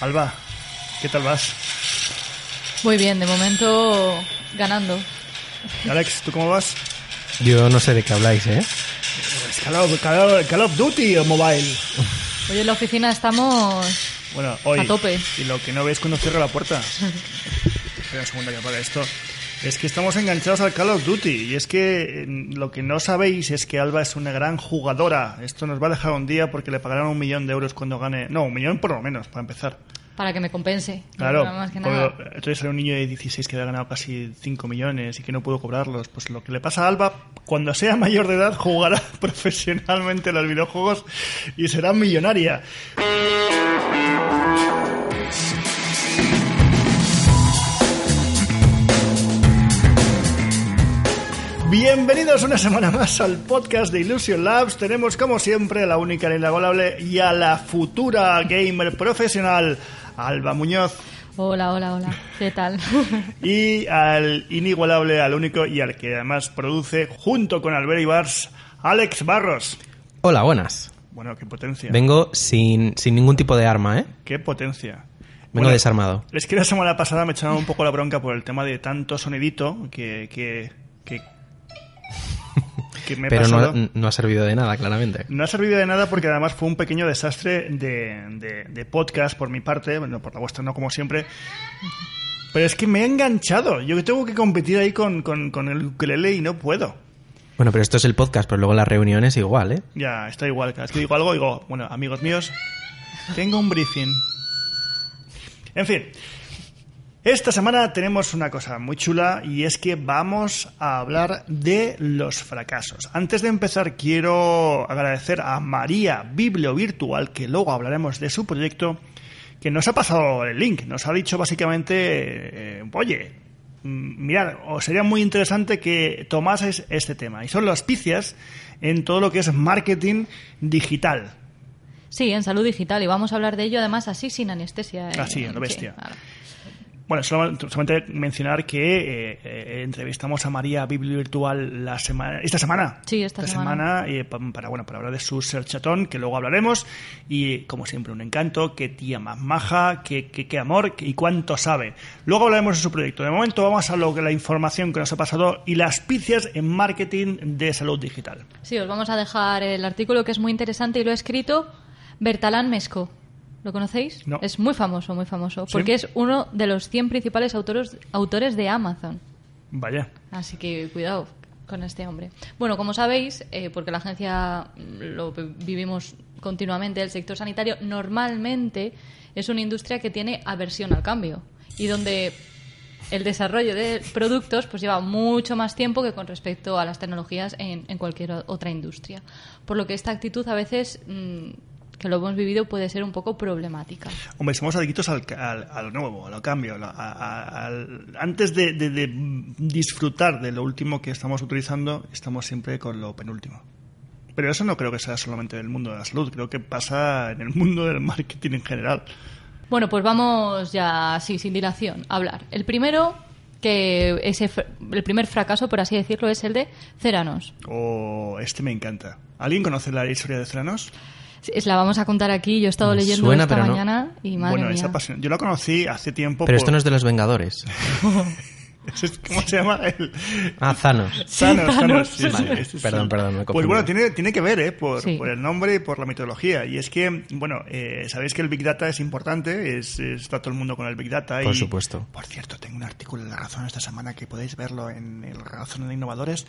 Alba, ¿qué tal vas? Muy bien, de momento ganando. Alex, ¿tú cómo vas? Yo no sé de qué habláis, ¿eh? Es Call of, Call of- Call of Duty o Mobile. Hoy en la oficina estamos Bueno, hoy. A tope. Y lo que no veis cuando cierra la puerta. Espera un segundo que apague esto. Es que estamos enganchados al Call of Duty. Y es que eh, lo que no sabéis es que Alba es una gran jugadora. Esto nos va a dejar un día porque le pagarán un millón de euros cuando gane. No, un millón por lo menos, para empezar. para que me compense. Claro, más que nada. entonces hay un niño de 16 que ha ganado casi 5 millones y que no pudo cobrarlos. Pues lo que le pasa a Alba, cuando sea mayor de edad, jugará profesionalmente los videojuegos y será millonaria. Bienvenidos una semana más al podcast de Illusion Labs. Tenemos como siempre a la única e inigualable y a la futura gamer profesional, Alba Muñoz. Hola, hola, hola. ¿Qué tal? Y al inigualable, al único y al que además produce, junto con Albert Ibars, Alex Barros. Hola, buenas. Bueno, qué potencia. Vengo sin, sin ningún tipo de arma, ¿eh? Qué potencia. Vengo Bueno, desarmado. Es que la semana pasada me echaron un poco la bronca por el tema de tanto sonidito que. que, que, que me he Pero pasado. no, no ha servido de nada, claramente. No ha servido de nada porque además fue un pequeño desastre de, de- de podcast por mi parte, bueno, por la vuestra no como siempre. Pero es que me he enganchado. Yo tengo que competir ahí con, con, con el ukelele y no puedo. Bueno, pero esto es el podcast, pero luego las reuniones igual, ¿eh? Ya, está igual. Cada vez que digo algo, digo, bueno, amigos míos, tengo un briefing. En fin, esta semana tenemos una cosa muy chula y es que vamos a hablar de los fracasos. Antes de empezar, quiero agradecer a María Biblio Virtual, que luego hablaremos de su proyecto, que nos ha pasado el link. Nos ha dicho básicamente, eh, oye, mm, mirad, os sería muy interesante que tomaseis este tema. Y son las picias en todo lo que es marketing digital. Sí, en salud digital. Y vamos a hablar de ello además así sin anestesia. ¿eh? Así, a lo bestia. Bueno, solamente mencionar que eh, eh, entrevistamos a María Biblio Virtual la semana, esta semana. Sí, esta semana. eh, pa- para, bueno, para hablar de su Searchatón, que luego hablaremos. Y como siempre, un encanto. Qué tía más maja, qué, qué, qué amor y cuánto sabe. Luego hablaremos de su proyecto. De momento vamos a lo que la información que nos ha pasado y las picias en marketing de salud digital. Sí, os vamos a dejar el artículo que es muy interesante y lo ha escrito Bertalán Mesco. ¿Lo conocéis? No. Es muy famoso, muy famoso. ¿Sí? Porque es uno de los 100 principales autores, autores de Amazon. Vaya. Así que cuidado con este hombre. Bueno, como sabéis, eh, porque la agencia lo vi- vivimos continuamente, el sector sanitario normalmente es una industria que tiene aversión al cambio y donde el desarrollo de productos pues lleva mucho más tiempo que con respecto a las tecnologías en, en cualquier otra industria. Por lo que esta actitud a veces, mm, que lo hemos vivido, puede ser un poco problemática. Hombre, somos adictos al, al- a lo nuevo, a lo cambio. a a- al- antes de, de- de disfrutar de lo último que estamos utilizando, estamos siempre con lo penúltimo. Pero eso no creo que sea solamente del mundo de la salud, creo que pasa en el mundo del marketing en general. Bueno, pues vamos ya, así, sin dilación, a hablar. El primero, que ese, el primer fracaso, por así decirlo, es el de Ceranos. O este me encanta. ¿Alguien conoce la historia de Theranos? Es la vamos a contar aquí. Yo he estado Me leyendo suena, esta no. mañana y madre bueno, es mía. apasionante. Yo la conocí hace tiempo. Pero por- esto no es de los Vengadores. ¿Cómo se llama? El... Ah, Thanos. Thanos, Thanos. Thanos, sí, sí, Vale, sí, sí. perdón, perdón, me Pues bueno, tiene, tiene que ver, ¿eh? Por, Sí. por el nombre y por la mitología. Y es que, bueno, eh, sabéis que el Big Data es importante, es, está todo el mundo con el Big Data. Por y, supuesto. Por cierto, tengo un artículo en La Razón esta semana que podéis verlo en el Razón de Innovadores.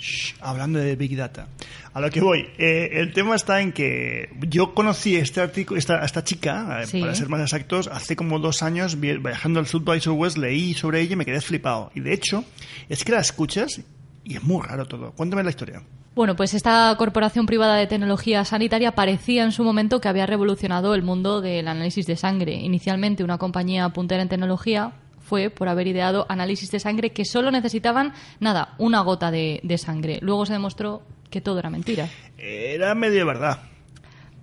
Shh, hablando de Big Data. A lo que voy, eh, el tema está en que yo conocí este artículo, esta, esta chica, eh, Sí. para ser más exactos, hace como dos años vi- viajando al South Southwest leí sobre ella y me quedé flipado. Y de hecho, es que la escuchas y es muy raro todo. Cuéntame la historia. Bueno, pues esta corporación privada de tecnología sanitaria parecía en su momento que había revolucionado el mundo del análisis de sangre. Inicialmente una compañía puntera en tecnología fue por haber ideado análisis de sangre que solo necesitaban, nada, una gota de, de sangre. Luego se demostró que todo era mentira. Era medio verdad.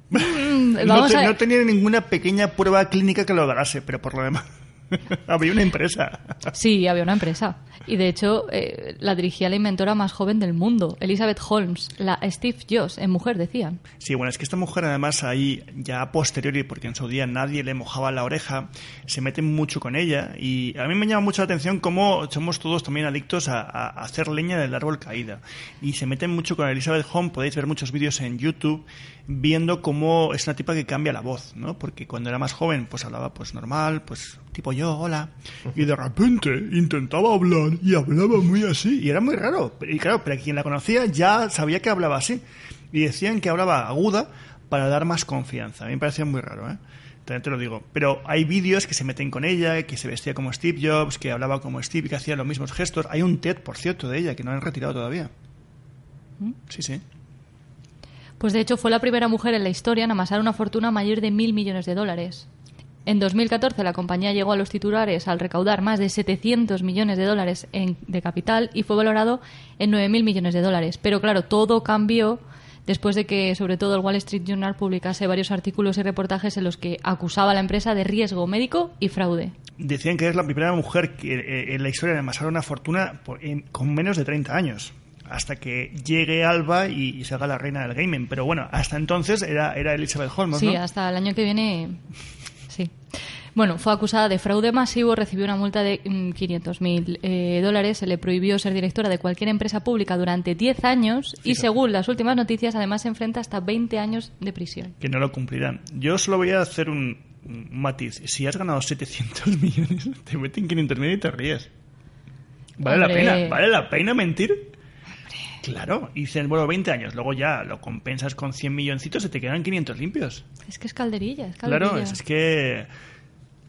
Mm, no, te- tenía ninguna pequeña prueba clínica que lo avalase, pero por lo demás había una empresa. Sí, había una empresa. Y de hecho, eh, la dirigía la inventora más joven del mundo, Elizabeth Holmes, la Steve Jobs, en mujer, decían. Sí, bueno, es que esta mujer además ahí ya a posteriori, porque en su día nadie le mojaba la oreja, se meten mucho con ella y a mí me llama mucho la atención cómo somos todos también adictos a- a hacer leña del árbol caída y se meten mucho con Elizabeth Holmes, podéis ver muchos vídeos en YouTube viendo cómo es una tipa que cambia la voz, ¿no? Porque cuando era más joven pues hablaba pues normal, pues tipo yo, hola, y de repente intentaba hablar y hablaba muy así y era muy raro. Y claro, pero quien la conocía ya sabía que hablaba así y decían que hablaba aguda para dar más confianza. A mí me parecía muy raro, ¿eh? También te lo digo. Pero hay vídeos que se meten con ella, que se vestía como Steve Jobs, que hablaba como Steve y que hacía los mismos gestos. Hay un TED, por cierto, de ella, que no han retirado todavía. Sí, sí. Pues de hecho fue la primera mujer en la historia en amasar una fortuna mayor de mil millones de dólares. En 2014 la compañía llegó a los titulares al recaudar más de 700 millones de dólares de capital y fue valorado en 9.000 millones de dólares. Pero claro, todo cambió después de que sobre todo el Wall Street Journal publicase varios artículos y reportajes en los que acusaba a la empresa de riesgo médico y fraude. Decían que es la primera mujer que, eh, en la historia de amasar una fortuna con menos de 30 años. Hasta que llegue Alba y, y se haga la reina del gaming. Pero bueno, hasta entonces era, era Elizabeth Holmes, Sí, ¿no? hasta el año que viene. Sí. Bueno, fue acusada de fraude masivo, recibió una multa de 500.000 eh, dólares, se le prohibió ser directora de cualquier empresa pública durante 10 años y, según las últimas noticias, además se enfrenta hasta 20 años de prisión. que no lo cumplirán. Yo solo voy a hacer un, un matiz. Si has ganado 700 millones, te meten 500 mil y te ríes. ¿Vale Hombre. la pena? ¿Vale la pena mentir? Claro, y dices, bueno, 20 años, luego ya lo compensas con 100 milloncitos y te quedan 500 limpios. Es que es calderilla, es calderilla. Claro, es, es que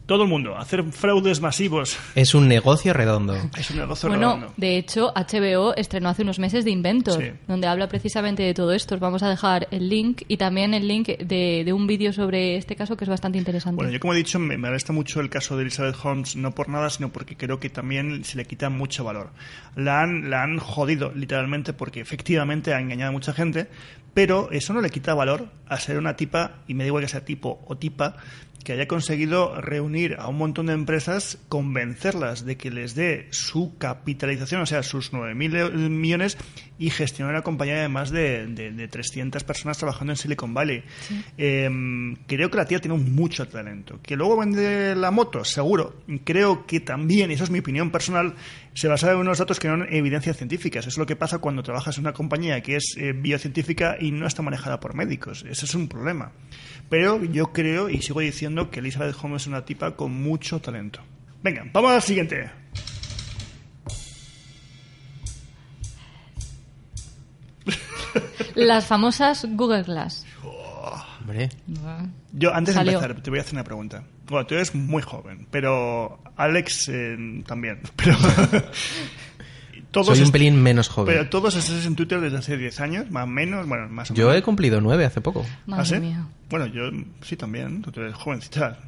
todo el mundo, hacer fraudes masivos Es un negocio redondo. es un negocio Bueno, redondo. de hecho, HBO estrenó hace unos meses de Inventor, Sí. donde habla precisamente de todo esto. Os vamos a dejar el link y también el link de, de un vídeo sobre este caso que es bastante interesante. Bueno, yo como he dicho, me, me molesta mucho el caso de Elizabeth Holmes, no por nada, sino porque creo que también se le quita mucho valor. La han, la han jodido, literalmente, porque efectivamente ha engañado a mucha gente, pero eso no le quita valor a ser una tipa, y me da igual que sea tipo o tipa, que haya conseguido reunir a un montón de empresas, convencerlas de que les dé su capitalización, o sea, sus 9.000 millones, y gestionar una compañía de más de, de, de 300 personas trabajando en Silicon Valley. Eh, creo que la tía tiene mucho talento. Que luego vende la moto, seguro. Creo que también, y eso es mi opinión personal, se basa en unos datos que no son evidencias científicas. Es lo que pasa cuando trabajas en una compañía que es eh, biocientífica y no está manejada por médicos. Ese es un problema. Pero yo creo y sigo diciendo que Elizabeth Holmes es una tipa con mucho talento. Venga, vamos a la siguiente. Las famosas Google Glass. Hombre, Yo, antes Salió. de empezar, te voy a hacer una pregunta. Bueno, tú eres muy joven, pero Alex eh, también. Pero todos soy un pelín menos joven. Pero todos estáis en Twitter desde hace 10 años, más o menos, bueno, más o Yo he menos. cumplido nueve hace poco. Madre ¿Ah, sí? mía. Bueno, yo sí también, tú eres jovencita.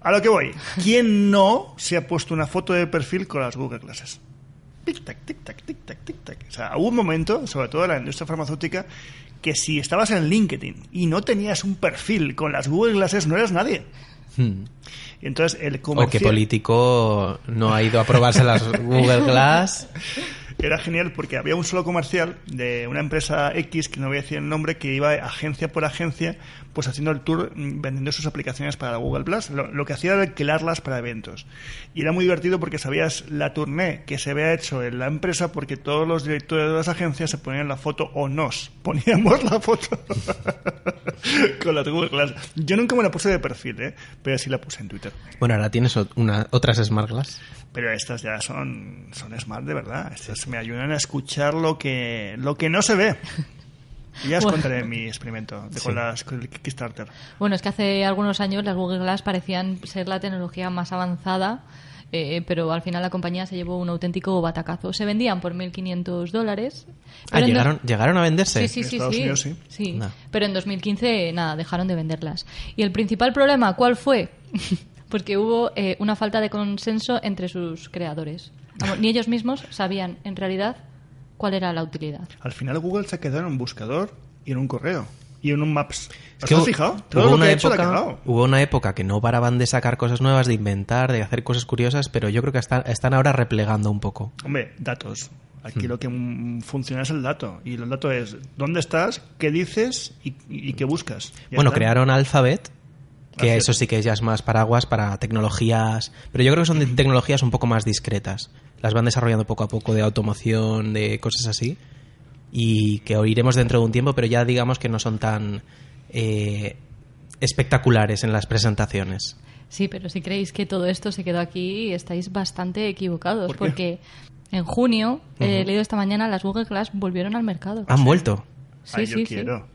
A lo que voy. ¿Quién no se ha puesto una foto de perfil con las Google Glasses? Tic-tac, tic-tac, tic-tac, tic-tac. O sea, hubo un momento, sobre todo en la industria farmacéutica, que si estabas en LinkedIn y no tenías un perfil con las Google Glasses, no eras nadie. Hmm. Y entonces el O político no ha ido a probarse las Google Glass. Era genial porque había un solo comercial de una empresa X, que no voy a decir el nombre, que iba agencia por agencia, pues haciendo el tour, mm, vendiendo sus aplicaciones para Google Plus. Lo, que hacía era alquilarlas para eventos. Y era muy divertido porque sabías la tournée que se había hecho en la empresa porque todos los directores de las agencias se ponían la foto o nos poníamos la foto con las Google Glass. Yo nunca me la puse de perfil, ¿eh? pero sí la puse en Twitter. Bueno, ahora tienes una, otras Smart Glass. Pero estas ya son, son smart de verdad. Estas me ayudan a escuchar lo que, lo que no se ve. Y ya os Bueno. contaré mi experimento de, con, las, con el Kickstarter. Bueno, es que hace algunos años las Google Glass parecían ser la tecnología más avanzada eh, pero al final la compañía se llevó un auténtico batacazo. Se vendían por 1.500 dólares. Ah, llegaron, llegaron a venderse. Sí, sí, En sí, Estados sí. Unidos sí. Sí. No. Pero en 2015, nada, dejaron de venderlas. ¿Y el principal problema cuál fue? Pues que hubo eh, una falta de consenso entre sus creadores. Vamos, ni ellos mismos sabían, en realidad, cuál era la utilidad. Al final Google se ha quedado en un buscador y en un correo y en un Maps. Es ¿Os que has hubo- fijado? hubo Todo lo que una época-. Hubo una época que no paraban de sacar cosas nuevas, de inventar, de hacer cosas curiosas, pero yo creo que están, están ahora replegando un poco. Hombre, datos. Hmm. Aquí lo que mm, funciona es el dato. Y el dato es dónde estás, qué dices y, y qué buscas. Ya bueno, está. crearon Alphabet, que eso sí que ya es más paraguas para tecnologías, pero yo creo que son de tecnologías un poco más discretas. Las van desarrollando poco a poco de automoción, de cosas así, y que oiremos dentro de un tiempo, pero ya digamos que no son tan eh, espectaculares en las presentaciones. Sí, pero si creéis que todo esto se quedó aquí, estáis bastante equivocados. Porque en junio, eh, he leído esta mañana, las Google Glass volvieron al mercado. Han vuelto. Sí, Ay, sí, yo sí. quiero.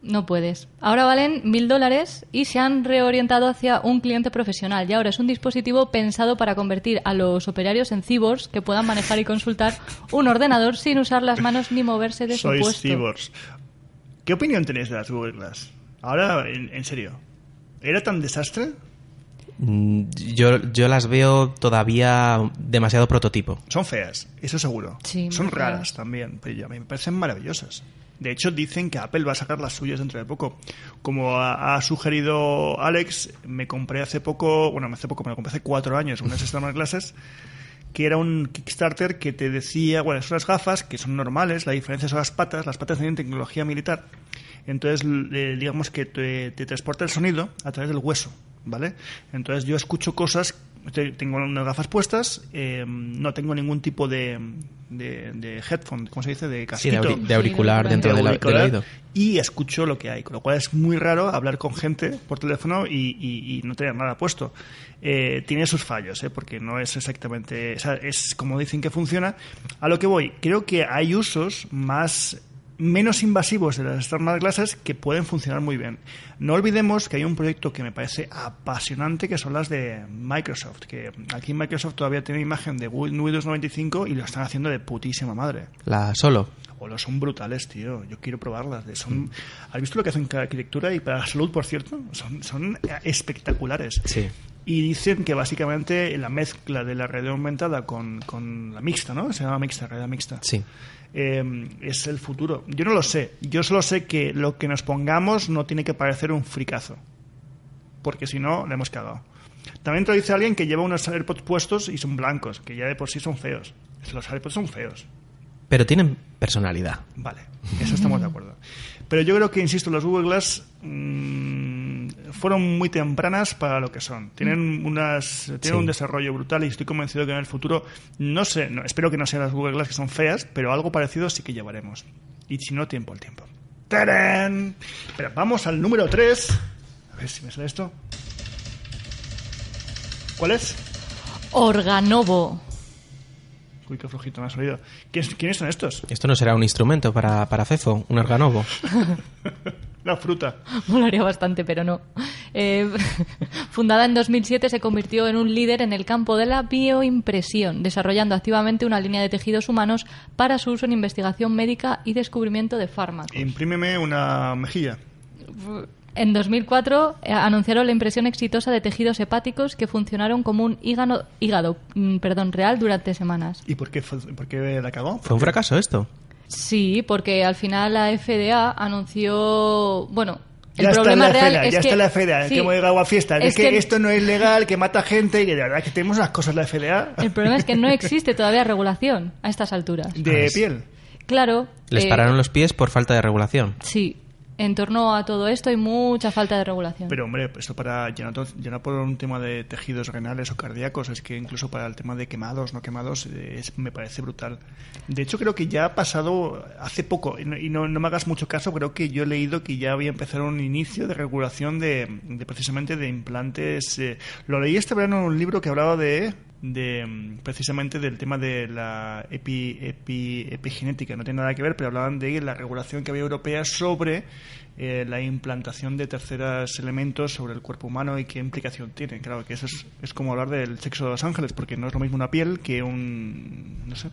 No puedes. Ahora valen mil dólares y se han reorientado hacia un cliente profesional. Y ahora es un dispositivo pensado para convertir a los operarios en cyborgs que puedan manejar y consultar un ordenador sin usar las manos ni moverse de su Sois puesto. cyborgs. ¿Qué opinión tenéis de las Google Glass? Ahora, en, en serio. ¿Era tan desastre? Mm, Yo, yo las veo todavía demasiado prototipo. Son feas, eso seguro. Sí, Son raras feas. también, pero a mí me parecen maravillosas. De hecho, dicen que Apple va a sacar las suyas dentro de poco. Como ha, sugerido Alex, me compré hace poco, bueno, hace poco, me lo compré hace cuatro años, unas Smart Glasses, que era un Kickstarter que te decía, bueno, son las gafas, que son normales, la diferencia son las patas, las patas tienen tecnología militar, entonces eh, digamos que te, te transporta el sonido a través del hueso, ¿vale? Entonces yo escucho cosas, tengo unas gafas puestas, eh, no tengo ningún tipo de, de, de headphone, ¿cómo se dice? De Sí, de, casquito auri- de auricular Sí, dentro de del, oído. y escucho lo que hay, con lo cual es muy raro hablar con gente por teléfono y, y- y no tener nada puesto. Eh, tiene sus fallos, ¿eh? porque no es exactamente, o sea, es como dicen que funciona. A lo que voy, creo que hay usos más menos invasivos de las Smart Glasses que pueden funcionar muy bien. No olvidemos que hay un proyecto que me parece apasionante que son las de Microsoft, que aquí Microsoft todavía tiene imagen de Windows 95 y lo están haciendo de putísima madre. La solo. O los son brutales, tío. Yo quiero probarlas. Son, ¿Has visto lo que hacen cada arquitectura? Y para la salud, por cierto, son, son espectaculares. Sí. Y dicen que básicamente la mezcla de la realidad aumentada con, con la mixta, ¿no? Se llama mixta, realidad mixta. Sí. Eh, es el futuro. Yo no lo sé. Yo solo sé que lo que nos pongamos no tiene que parecer un fricazo. Porque si no, le hemos cagado. También te lo dice alguien que lleva unos AirPods puestos y son blancos, que ya de por sí son feos. Los AirPods son feos. Pero tienen personalidad. Vale, eso estamos de acuerdo. Pero yo creo que, insisto, las Google Glass mm, fueron muy tempranas para lo que son. Tienen unas tienen Sí. un desarrollo brutal y estoy convencido que en el futuro, no sé, no, espero que no sean las Google Glass que son feas, pero algo parecido sí que llevaremos. Y si no, tiempo al tiempo. ¡Tarán! Pero vamos al número 3. A ver si me sale esto. ¿Cuál es? Organovo. Uy, qué flojito me ha salido. ¿Quiénes, ¿Quiénes son estos? Esto no será un instrumento para, para Fefo, un organovo. La fruta. Molaría bastante, pero no. Eh, fundada en 2007, se convirtió en un líder en el campo de la bioimpresión, desarrollando activamente una línea de tejidos humanos para su uso en investigación médica y descubrimiento de fármacos. Imprímeme una mejilla. En 2004 eh, anunciaron la impresión exitosa de tejidos hepáticos que funcionaron como un hígado, hígado mm, perdón, real durante semanas. ¿Y por qué, fue- por qué la cagó? ¿Fue un fracaso esto? Sí, porque al final la FDA anunció, bueno, el ya está problema la real FDA, es ya que está la FDA, sí, que hemos llegado a fiestas. Es, es que, que- esto no es legal, que mata gente, y que de verdad que tenemos las cosas la FDA el problema es que no existe todavía regulación a estas alturas. de piel. Claro. Les eh, pararon los pies por falta de regulación. Sí, en torno a todo esto hay mucha falta de regulación. Pero hombre, esto para ya no, ya por un tema de tejidos renales o cardíacos, es que incluso para el tema de quemados, no quemados, eh, es- me parece brutal. De hecho, creo que ya ha pasado hace poco, y no, no- me hagas mucho caso, creo que yo he leído que ya había empezado un inicio de regulación de, de precisamente de implantes. eh, lo leí este verano en un libro que hablaba de de mm, precisamente del tema de la epi- epi- epigenética. No tiene nada que ver, pero hablaban de la regulación que había europea sobre eh, la implantación de terceros elementos sobre el cuerpo humano y qué implicación tiene. Claro, que eso es, es como hablar del sexo de los ángeles, porque no es lo mismo una piel que un... no sé.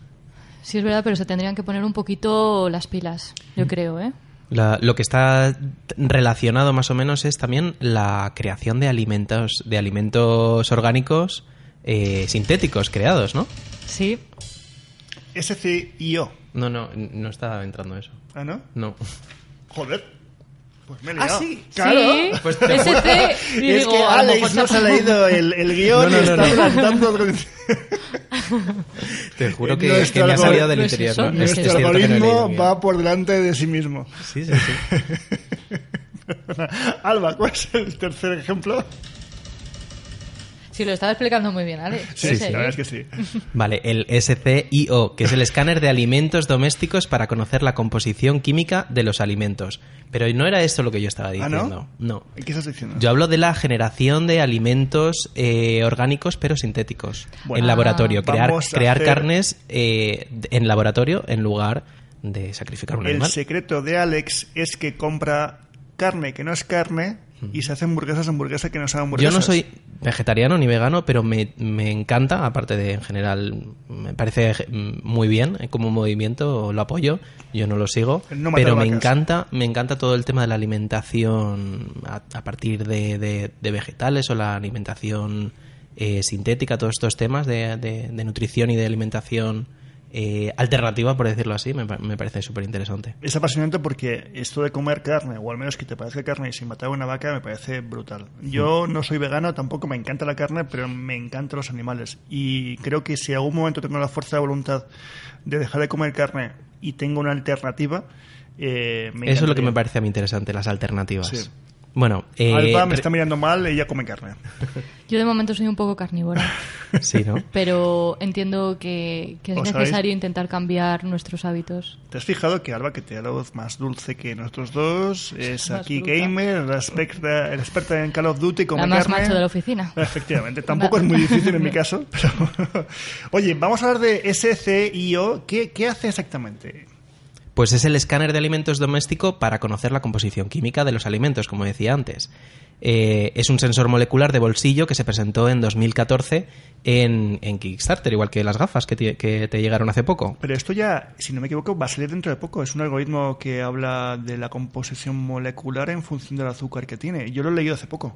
Sí, es verdad, pero se tendrían que poner un poquito las pilas, yo creo, ¿eh? La- lo que está relacionado más o menos es también la creación de alimentos, de alimentos orgánicos eh, sintéticos creados, ¿no? Sí. SCIO. No, no, no está entrando eso. ¿Ah, no? No. Joder. Pues me he ¿Ah, liado. sí? Claro. Sí. Pues te- SC, y es digo, que lo mejor Alex no ha se ha leído el, el guion No, no, y no, está no. adelantando otro- Te juro que, Nuestro que me ha salido del no es interior. ¿no? no es Es- es Nuestro que no algoritmo va por delante de sí mismo. Sí, sí, sí. Alba, ¿cuál es el tercer ejemplo? Sí, lo estaba explicando muy bien, Alex. Sí, sí, la verdad es que sí. Vale, el SCIO, que es el escáner de alimentos domésticos para conocer la composición química de los alimentos. Pero no era esto lo que yo estaba ¿Ah, diciendo. no? ¿Y ¿Qué estás diciendo? Yo hablo de la generación de alimentos eh, orgánicos pero sintéticos Bueno, en laboratorio. Crear, crear hacer- carnes eh, en laboratorio en lugar de sacrificar un el animal. secreto de Alex es que compra carne que no es carne y se hace hamburguesas hamburguesas que no Yo hamburguesas. no soy vegetariano ni vegano, pero me, me encanta, aparte de en general, me parece muy bien eh, como movimiento, lo apoyo, yo no lo sigo, No pero me vacas. encanta, me encanta todo el tema de la alimentación a, a partir de, de- de vegetales o la alimentación eh, sintética, todos estos temas de- de nutrición y de alimentación eh, alternativa, por decirlo así, me, pa- me parece súper interesante. Es apasionante porque esto de comer carne, o al menos que te parezca carne sin matar a una vaca, me parece brutal. Yo no soy vegano, tampoco me encanta la carne, pero me encantan los animales. Y creo que si algún momento tengo la fuerza de voluntad de dejar de comer carne y tengo una alternativa, eh, me Eso es lo que me parece a mí interesante, las alternativas. Sí. Bueno, eh, Alba me está mirando mal, ella come carne. Yo de momento soy un poco carnívora, sí, ¿no? pero entiendo que, que es ¿Os sabéis? necesario intentar cambiar nuestros hábitos. ¿Te has fijado que Alba, que tiene la voz más dulce que nosotros dos, es Más aquí bruta. gamer, la experta, la experta en Call of Duty, come La más carne? macho de la oficina. Efectivamente, tampoco es muy difícil en mi caso. Pero... Oye, vamos a hablar de SCIO. ¿Qué, ¿Qué hace exactamente? Pues es el escáner de alimentos doméstico para conocer la composición química de los alimentos, como decía antes. Eh, es un sensor molecular de bolsillo que se presentó en 2014 en, en Kickstarter, igual que las gafas que te, que te llegaron hace poco. Pero esto ya, si no me equivoco, va a salir dentro de poco. Es un algoritmo que habla de la composición molecular en función del azúcar que tiene. Yo lo he leído hace poco.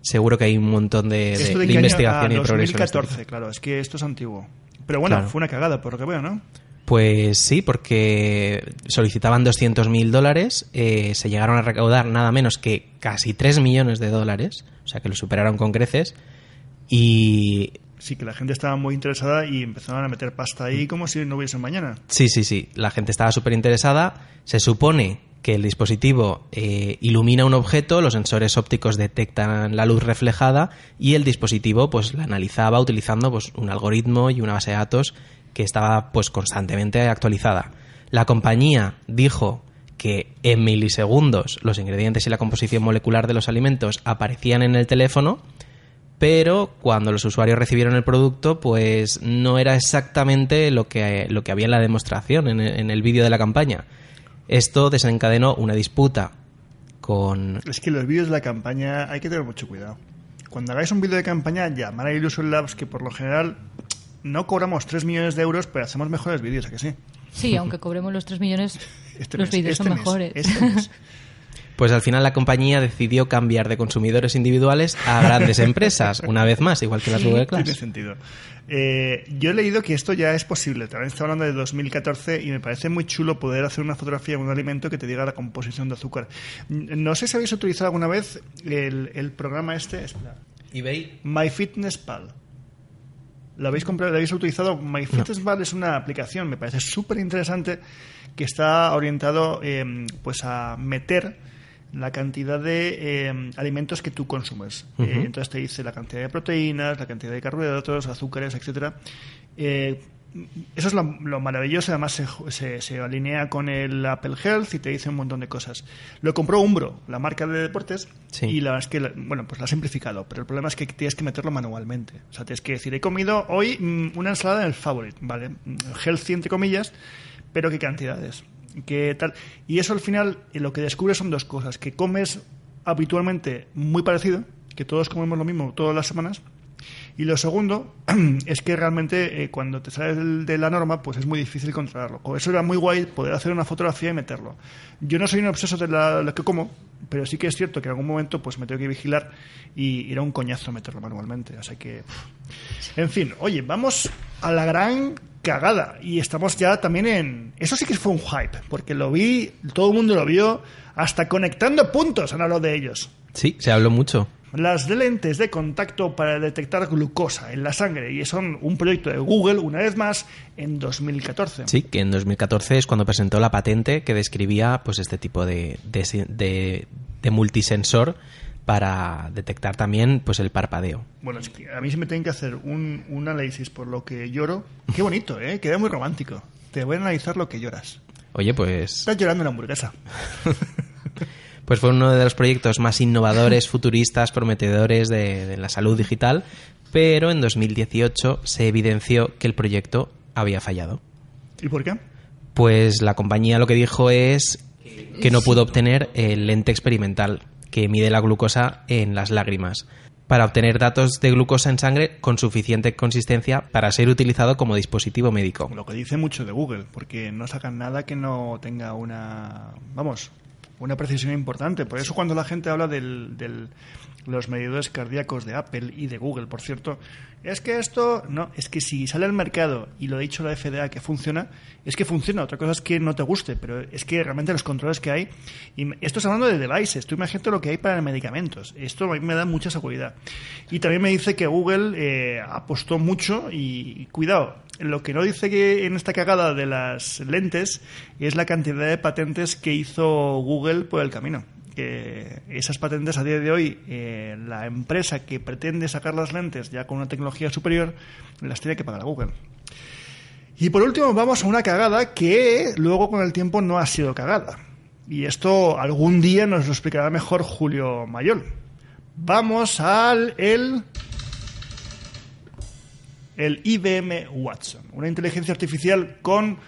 Seguro que hay un montón de, de- ¿Esto de qué año? investigación Ah, y progreso. en este 2014, claro. Es que esto es antiguo. Pero bueno, Claro. fue una cagada, por lo que veo, ¿no? Pues sí, porque solicitaban 200.000 dólares, eh, se llegaron a recaudar nada menos que casi 3 millones de dólares, o sea que lo superaron con creces, y Sí, que la gente estaba muy interesada y empezaron a meter pasta ahí como si no hubiese mañana. Sí, sí, sí. La gente estaba súper interesada. Se supone que el dispositivo eh, ilumina un objeto, los sensores ópticos detectan la luz reflejada y el dispositivo pues la analizaba utilizando pues un algoritmo y una base de datos que estaba pues constantemente actualizada. La compañía dijo que en milisegundos los ingredientes y la composición molecular de los alimentos aparecían en el teléfono pero cuando los usuarios recibieron el producto, pues no era exactamente lo que, lo que había en la demostración, en el, en el vídeo de la campaña. Esto desencadenó una disputa con... Es que los vídeos de la campaña hay que tener mucho cuidado. Cuando hagáis un vídeo de campaña, llamar a Illusion Labs, que por lo general no cobramos 3 millones de euros, pero hacemos mejores vídeos, ¿a que sí? Sí, aunque cobremos los 3 millones, Este los vídeos este son mes, mejores. este mes. Pues al final la compañía decidió cambiar de consumidores individuales a grandes empresas, una vez más, igual que las. Google Tiene Class. sentido. Eh, yo he leído que esto ya es posible. También está hablando de 2014 y me parece muy chulo poder hacer una fotografía de un alimento que te diga la composición de azúcar. No sé si habéis utilizado alguna vez el, el programa este. espera, eBay. MyFitnessPal. ¿Lo habéis comprado? ¿Lo habéis utilizado? MyFitnessPal es una aplicación, me parece súper interesante, que está orientado eh, pues a meter la cantidad de eh, alimentos que tú consumes. Eh, entonces te dice la cantidad de proteínas, la cantidad de carbohidratos, azúcares, etcétera. Eso es lo, lo maravilloso, además se, se- se alinea con el Apple Health y te dice un montón de cosas. Lo compró Umbro, la marca de deportes, Sí. y la verdad es que, bueno, pues la ha simplificado, pero el problema es que tienes que meterlo manualmente. O sea, tienes que decir, he comido hoy mm, una ensalada en el favorite, ¿vale? Mm, Healthy, entre comillas, pero qué cantidades, qué tal. Y eso al final eh, lo que descubres son dos cosas, que comes habitualmente muy parecido, que todos comemos lo mismo todas las semanas, y lo segundo es que realmente eh, cuando te sales de la norma, pues es muy difícil controlarlo. Por eso era muy guay poder hacer una fotografía y meterlo. Yo no soy un obseso de la- lo que como, pero sí que es cierto que en algún momento pues me tengo que vigilar y era un coñazo meterlo manualmente. O sea que... En fin, oye, vamos a la gran cagada. Y estamos ya también en... Eso sí que fue un hype, porque lo vi, todo el mundo lo vio, hasta conectando puntos han hablado de ellos. Sí, se habló mucho. Las lentes de contacto para detectar glucosa en la sangre y son un proyecto de Google, una vez más, en 2014. Sí, que en 2014 es cuando presentó la patente que describía pues este tipo de, de, de- de multisensor para detectar también pues el parpadeo. Bueno, es que a mí si me tienen que hacer un, un análisis por lo que lloro, qué bonito, ¿eh? Queda muy romántico. Te voy a analizar lo que lloras. Oye, pues, Estás llorando en la hamburguesa. pues fue uno de los proyectos más innovadores, futuristas, prometedores de, de la salud digital, pero en 2018 se evidenció que el proyecto había fallado. ¿Y por qué? Pues la compañía lo que dijo es que no pudo obtener el lente experimental que mide la glucosa en las lágrimas para obtener datos de glucosa en sangre con suficiente consistencia para ser utilizado como dispositivo médico. Lo que dice mucho de Google, porque no sacan nada que no tenga una, vamos, una precisión importante. Por eso cuando la gente habla del, del- los medidores cardíacos de Apple y de Google, por cierto, es que esto, no, es que si sale al mercado y lo ha dicho la FDA que funciona, es que funciona. Otra cosa es que no te guste, pero es que realmente los controles que hay, y esto es hablando de devices, tú imagínate lo que hay para medicamentos. Esto a mí me da mucha seguridad. Y también me dice que Google eh, apostó mucho y, y cuidado, lo que no dice que en esta cagada de las lentes es la cantidad de patentes que hizo Google por el camino. Esas patentes a día de hoy, eh, la empresa que pretende sacar las lentes ya con una tecnología superior, las tiene que pagar a Google. Y por último, vamos a una cagada que luego con el tiempo no ha sido cagada. Y esto algún día nos lo explicará mejor Julio Mayol. Vamos al el el IBM Watson, una inteligencia artificial con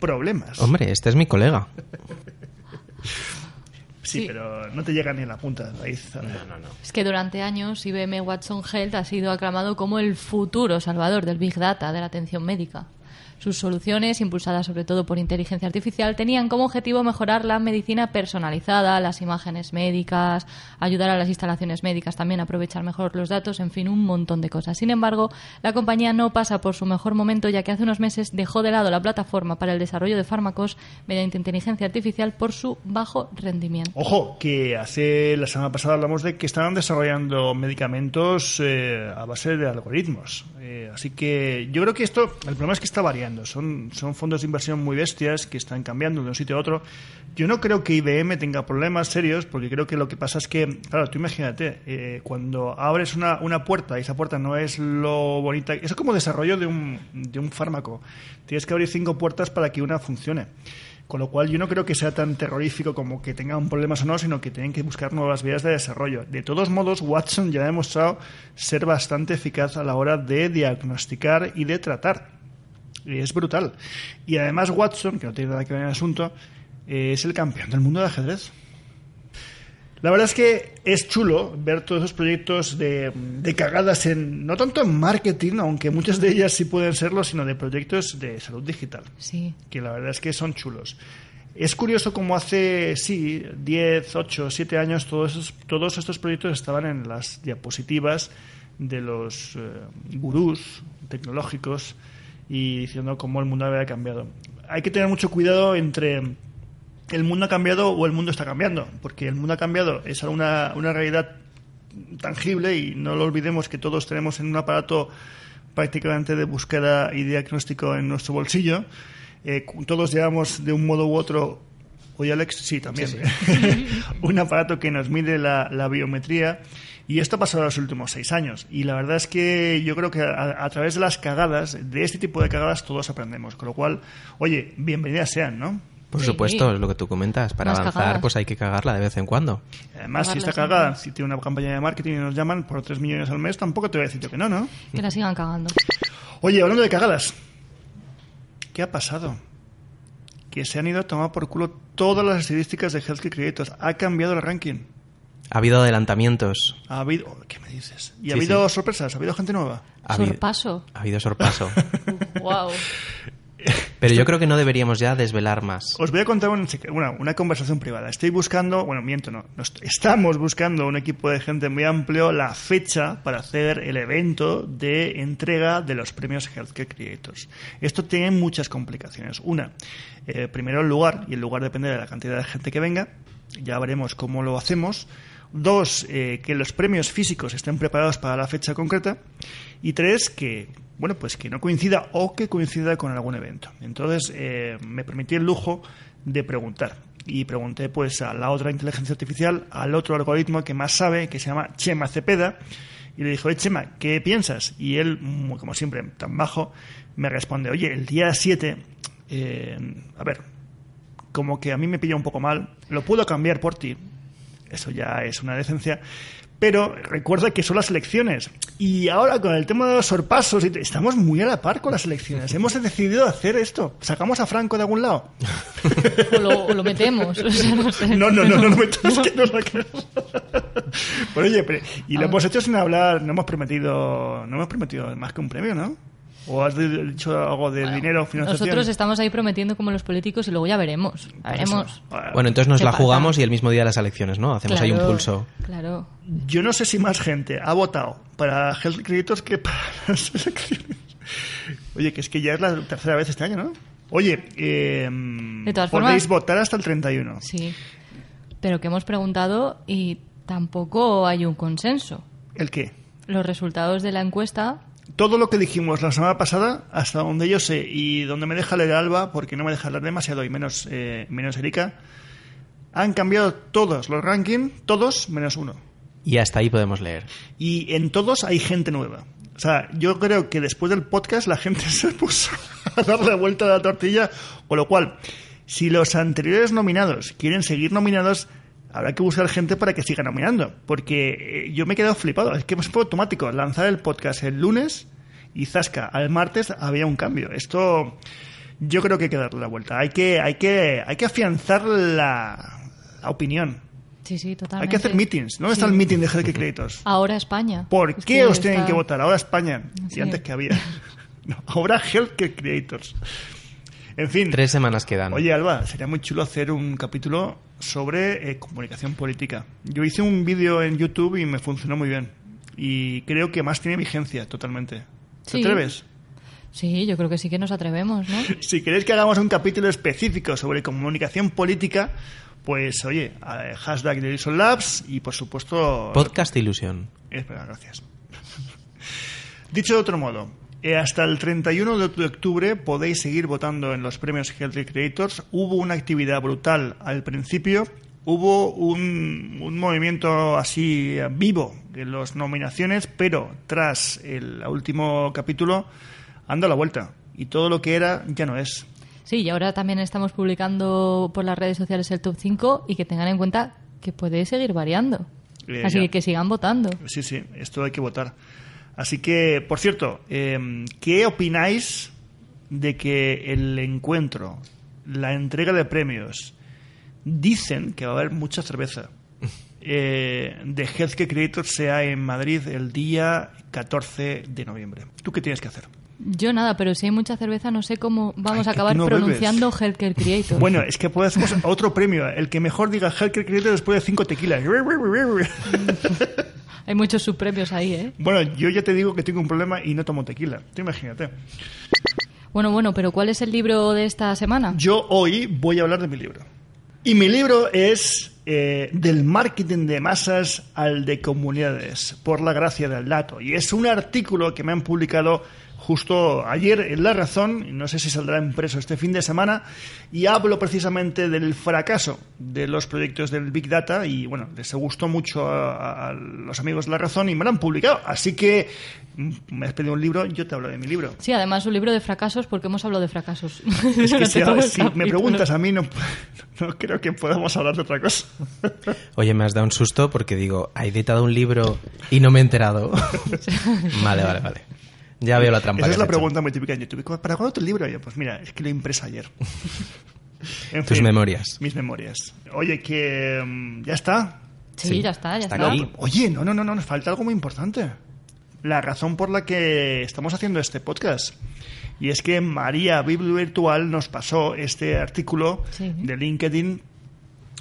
problemas. Hombre, este es mi colega. Sí, Sí. pero no te llega ni a la punta de la raíz. Es que durante años IBM Watson Health ha sido aclamado como el futuro salvador del Big Data de la atención médica. Sus soluciones, impulsadas sobre todo por inteligencia artificial, tenían como objetivo mejorar la medicina personalizada, las imágenes médicas, ayudar a las instalaciones médicas también a aprovechar mejor los datos, en fin, un montón de cosas. Sin embargo, la compañía no pasa por su mejor momento ya que hace unos meses dejó de lado la plataforma para el desarrollo de fármacos mediante inteligencia artificial por su bajo rendimiento. Ojo, que hace la semana pasada hablamos de que estaban desarrollando medicamentos eh, a base de algoritmos. Eh, así que yo creo que esto, el problema es que está variando. Son, fondos de inversión muy bestias que están cambiando de un sitio a otro. Yo no creo que IBM tenga problemas serios, porque creo que lo que pasa es que, claro, tú imagínate, eh, cuando abres una, una puerta y esa puerta no es lo bonita, eso es como desarrollo de un, de un fármaco. Tienes que abrir cinco puertas para que una funcione. Con lo cual yo no creo que sea tan terrorífico como que tengan problemas o no, sino que tienen que buscar nuevas vías de desarrollo. De todos modos, Watson ya ha demostrado ser bastante eficaz a la hora de diagnosticar y de tratar. Y es brutal. Y además Watson, que no tiene nada que ver en el asunto, eh, es el campeón del mundo de ajedrez. La verdad es que es chulo ver todos esos proyectos de, de cagadas en, no tanto en marketing, aunque muchas de ellas sí pueden serlo, sino de proyectos de salud digital Sí. que la verdad es que son chulos. Es curioso cómo hace, sí, 10, 8, 7 años todos, esos- todos estos proyectos estaban en las diapositivas de los eh, gurús tecnológicos y diciendo cómo el mundo había cambiado. Hay que tener mucho cuidado entre el mundo ha cambiado o el mundo está cambiando, porque el mundo ha cambiado es una, una realidad tangible y no lo olvidemos que todos tenemos en un aparato prácticamente de búsqueda y diagnóstico en nuestro bolsillo. Eh, todos llevamos de un modo u otro, oye Alex, sí, también, un aparato que nos mide la, la biometría Y esto ha pasado en los últimos seis años. Y la verdad es que yo creo que a, a través de las cagadas, de este tipo de cagadas, todos aprendemos. Con lo cual, oye, bienvenidas sean, ¿no? Por Sí. supuesto, es lo que tú comentas. Para Más avanzar, cagadas. pues hay que cagarla de vez en cuando. Además, si está cagada, si tiene una campaña de marketing y nos llaman por 3 millones al mes, tampoco te voy a decir yo que no, ¿no? Que la sigan cagando. Oye, hablando de cagadas, ¿qué ha pasado? Que se han ido a tomar por culo todas las estadísticas de Healthcare Creators. Ha cambiado el ranking. Ha habido adelantamientos. Ha habido... ¿Qué me dices? ¿Y ha Sí, habido sí. sorpresas? ¿Ha habido gente nueva? Ha habido, Sorpaso. ha habido sorpaso. wow. Pero yo creo que no deberíamos ya desvelar más. Os voy a contar una, una conversación privada. Estoy buscando, bueno, miento, no, estamos buscando un equipo de gente muy amplio la fecha para hacer el evento de entrega de los premios Healthcare Creators. Esto tiene muchas complicaciones. Una, eh, primero el lugar, y el lugar depende de la cantidad de gente que venga. Ya veremos cómo lo hacemos. Dos, eh, que los premios físicos estén preparados para la fecha concreta. Y tres, que bueno, pues que no coincida o que coincida con algún evento. Entonces eh, me permití el lujo de preguntar. Y pregunté pues a la otra inteligencia artificial, al otro algoritmo que más sabe, que se llama Chema Cepeda, y le dijo, "Eh, Chema, ¿qué piensas? Y él, como siempre, tan bajo, me responde, oye, el día 7, eh, a ver, como que a mí me pilla un poco mal, lo puedo cambiar por ti, eso ya es una decencia, pero recuerda que son las elecciones. Y ahora con el tema de los sorpasos, estamos muy a la par con las elecciones. Hemos decidido hacer esto. ¿Sacamos a Franco de algún lado? O lo, o lo metemos. o sea, no, sé. No, no, no, no, no metas que no. Pero oye, pero- y lo hemos hecho sin hablar, no hemos prometido, no hemos prometido más que un premio, ¿no? ¿O has dicho algo de dinero, financiación? Nosotros estamos ahí prometiendo como los políticos y luego ya veremos. Ya veremos. Bueno, entonces nos ¿Qué la pasa? jugamos y el mismo día de las elecciones, ¿no? Hacemos ahí un pulso. Claro. Yo no sé si más gente ha votado para Health Creators que para las elecciones. Oye, que es que ya es la tercera vez este año, ¿no? Oye, eh, De todas podéis formas- votar hasta el 31. Sí. Pero que hemos preguntado y tampoco hay un consenso. ¿El qué? Los resultados de la encuesta Todo lo que dijimos la semana pasada, hasta donde yo sé, y donde me deja leer Alba, porque no me deja hablar demasiado, y menos, eh, menos Erika, han cambiado todos los rankings, todos menos uno. Y hasta ahí podemos leer. Y en todos hay gente nueva. O sea, yo creo que después del podcast la gente se puso a dar la vuelta a la tortilla, con lo cual, si los anteriores nominados quieren seguir nominados, habrá que buscar gente para que siga nominando. Porque eh, yo me he quedado flipado. Es que fue automático. Lanzar el podcast el lunes y zasca, al martes había un cambio. Esto yo creo que hay que darle la vuelta. Hay que, hay que, hay que afianzar la, la opinión. Sí, sí, totalmente. Hay que hacer meetings. ¿Dónde está el meeting de Healthcare Creators? Ahora España. ¿Por Es qué os tienen que votar? Ahora España. Sí. Y antes que había. No, ahora Healthcare Creators. En fin. Tres semanas quedan. Oye, Alba, sería muy chulo hacer un capítulo sobre eh, comunicación política. Yo hice un vídeo en YouTube y me funcionó muy bien. Y creo que más tiene vigencia totalmente. ¿Te Sí. atreves? Sí, yo creo que sí que nos atrevemos, ¿no? Si queréis que hagamos un capítulo específico sobre comunicación política, pues oye, eh, hashtag de Edison Labs y por supuesto... Podcast Ilusión. Espera, gracias. Dicho de otro modo, eh, hasta el 31 de octubre podéis seguir votando en los premios Healthy Creators. Hubo una actividad brutal al principio. Hubo un, un movimiento así eh, vivo en las nominaciones, pero tras el último capítulo anda la vuelta. Y todo lo que era ya no es. Sí, y ahora también estamos publicando por las redes sociales el top 5 y que tengan en cuenta que puede seguir variando. Eh, Así ya. que que sigan votando. Sí, sí, esto hay que votar. Así que, por cierto, eh, ¿qué opináis de que el encuentro, la entrega de premios, dicen que va a haber mucha cerveza? Eh, de Healthcare Creator sea en Madrid el día 14 de noviembre. ¿Tú qué tienes que hacer? Yo nada, pero si hay mucha cerveza no sé cómo vamos Ay, a acabar bebes. pronunciando Healthcare Creator. Bueno, es que podemos hacer otro premio. El que mejor diga Healthcare Creator después de cinco tequilas. Hay muchos subpremios ahí, ¿eh? Bueno, yo ya te digo que tengo un problema y no tomo tequila. Tú imagínate. Bueno, bueno, pero ¿cuál es el libro de esta semana? Yo hoy voy a hablar de mi libro. Y mi libro es eh, Del marketing de masas al de comunidades, por la gracia del dato. Y es un artículo que me han publicado justo ayer en La Razón, no sé si saldrá impreso este fin de semana, y hablo precisamente del fracaso de los proyectos del Big Data y bueno, les gustó mucho a, a los amigos de La Razón y me lo han publicado. Así que mm, me has pedido un libro, yo te hablo de mi libro. Sí, además un libro de fracasos porque hemos hablado de fracasos. Es que si, me preguntas a mí, no, no creo que podamos hablar de otra cosa. Oye, me has dado un susto porque digo, ha editado un libro y no me he enterado. vale, vale, vale. Ya veo la trampa. Esa que es la hecho. pregunta muy típica en YouTube. ¿Para cuándo tu libro? Y yo, pues mira, es que lo impresa ayer. En Tus memorias. Mis memorias. Oye, que mm, ya está. Sí, Sí, ya está, ya está está. aquí. Oye, no, no, no, no, nos falta algo muy importante. La razón por la que estamos haciendo este podcast. Y es que María Biblia Virtual nos pasó este artículo Sí. de LinkedIn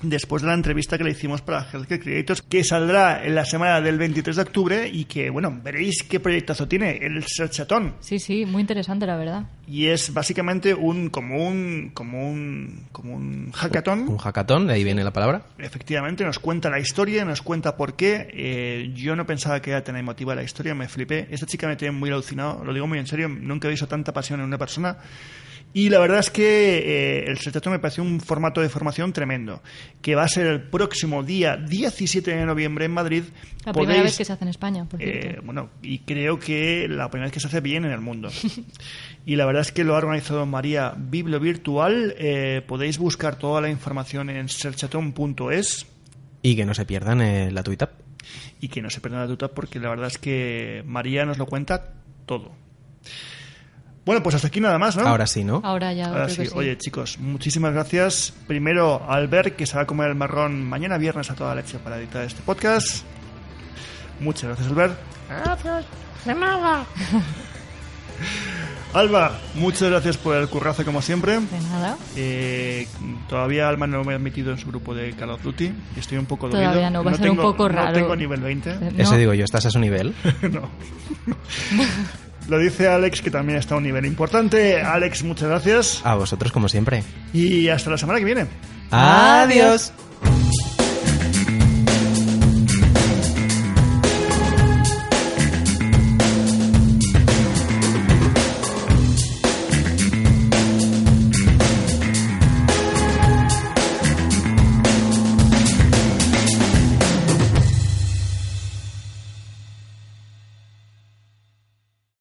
después de la entrevista que le hicimos para Healthcare Creators, que saldrá en la semana del 23 de octubre y que, bueno, veréis qué proyectazo tiene, el Searchatón. Sí, sí, muy interesante, la verdad. Y es básicamente un como un como un como un hackathon. Un hackathon, de ahí viene la palabra. Efectivamente, nos cuenta la historia, nos cuenta por qué. Eh, yo no pensaba que era tan emotiva la historia, me flipé. Esta chica me tiene muy alucinado, lo digo muy en serio, nunca he visto tanta pasión en una persona. Y la verdad es que eh, el Searchatón me pareció un formato de formación tremendo, que va a ser el próximo día 17 de noviembre en Madrid. La primera vez que se hace en España, por cierto. eh, bueno, y creo que la primera vez que se hace bien en el mundo. y la verdad es que lo ha organizado María Biblio Virtual. Eh, podéis buscar toda la información en searchaton.es Y que no se pierdan eh, la tuita. y que no se pierdan la duda porque la verdad es que María nos lo cuenta todo. Bueno, pues hasta aquí nada más, ¿no? Ahora sí, ¿no? Ahora ya Ahora creo sí. que sí. Oye, chicos, muchísimas gracias. Primero, Albert, que se va a comer el marrón mañana viernes a toda leche para editar este podcast. Muchas gracias, Albert. Alba, muchas gracias por el currazo como siempre. De nada. Eh, todavía Alma no me ha admitido en su grupo de Call of Duty. Estoy un poco dolido. Todavía no, va a ser un poco raro. No tengo nivel 20. Eh, Eso digo yo, ¿estás a su nivel? no. Lo dice Alex, que también está a un nivel importante. Alex, muchas gracias. A vosotros, como siempre. Y hasta la semana que viene. Adiós.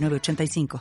906985.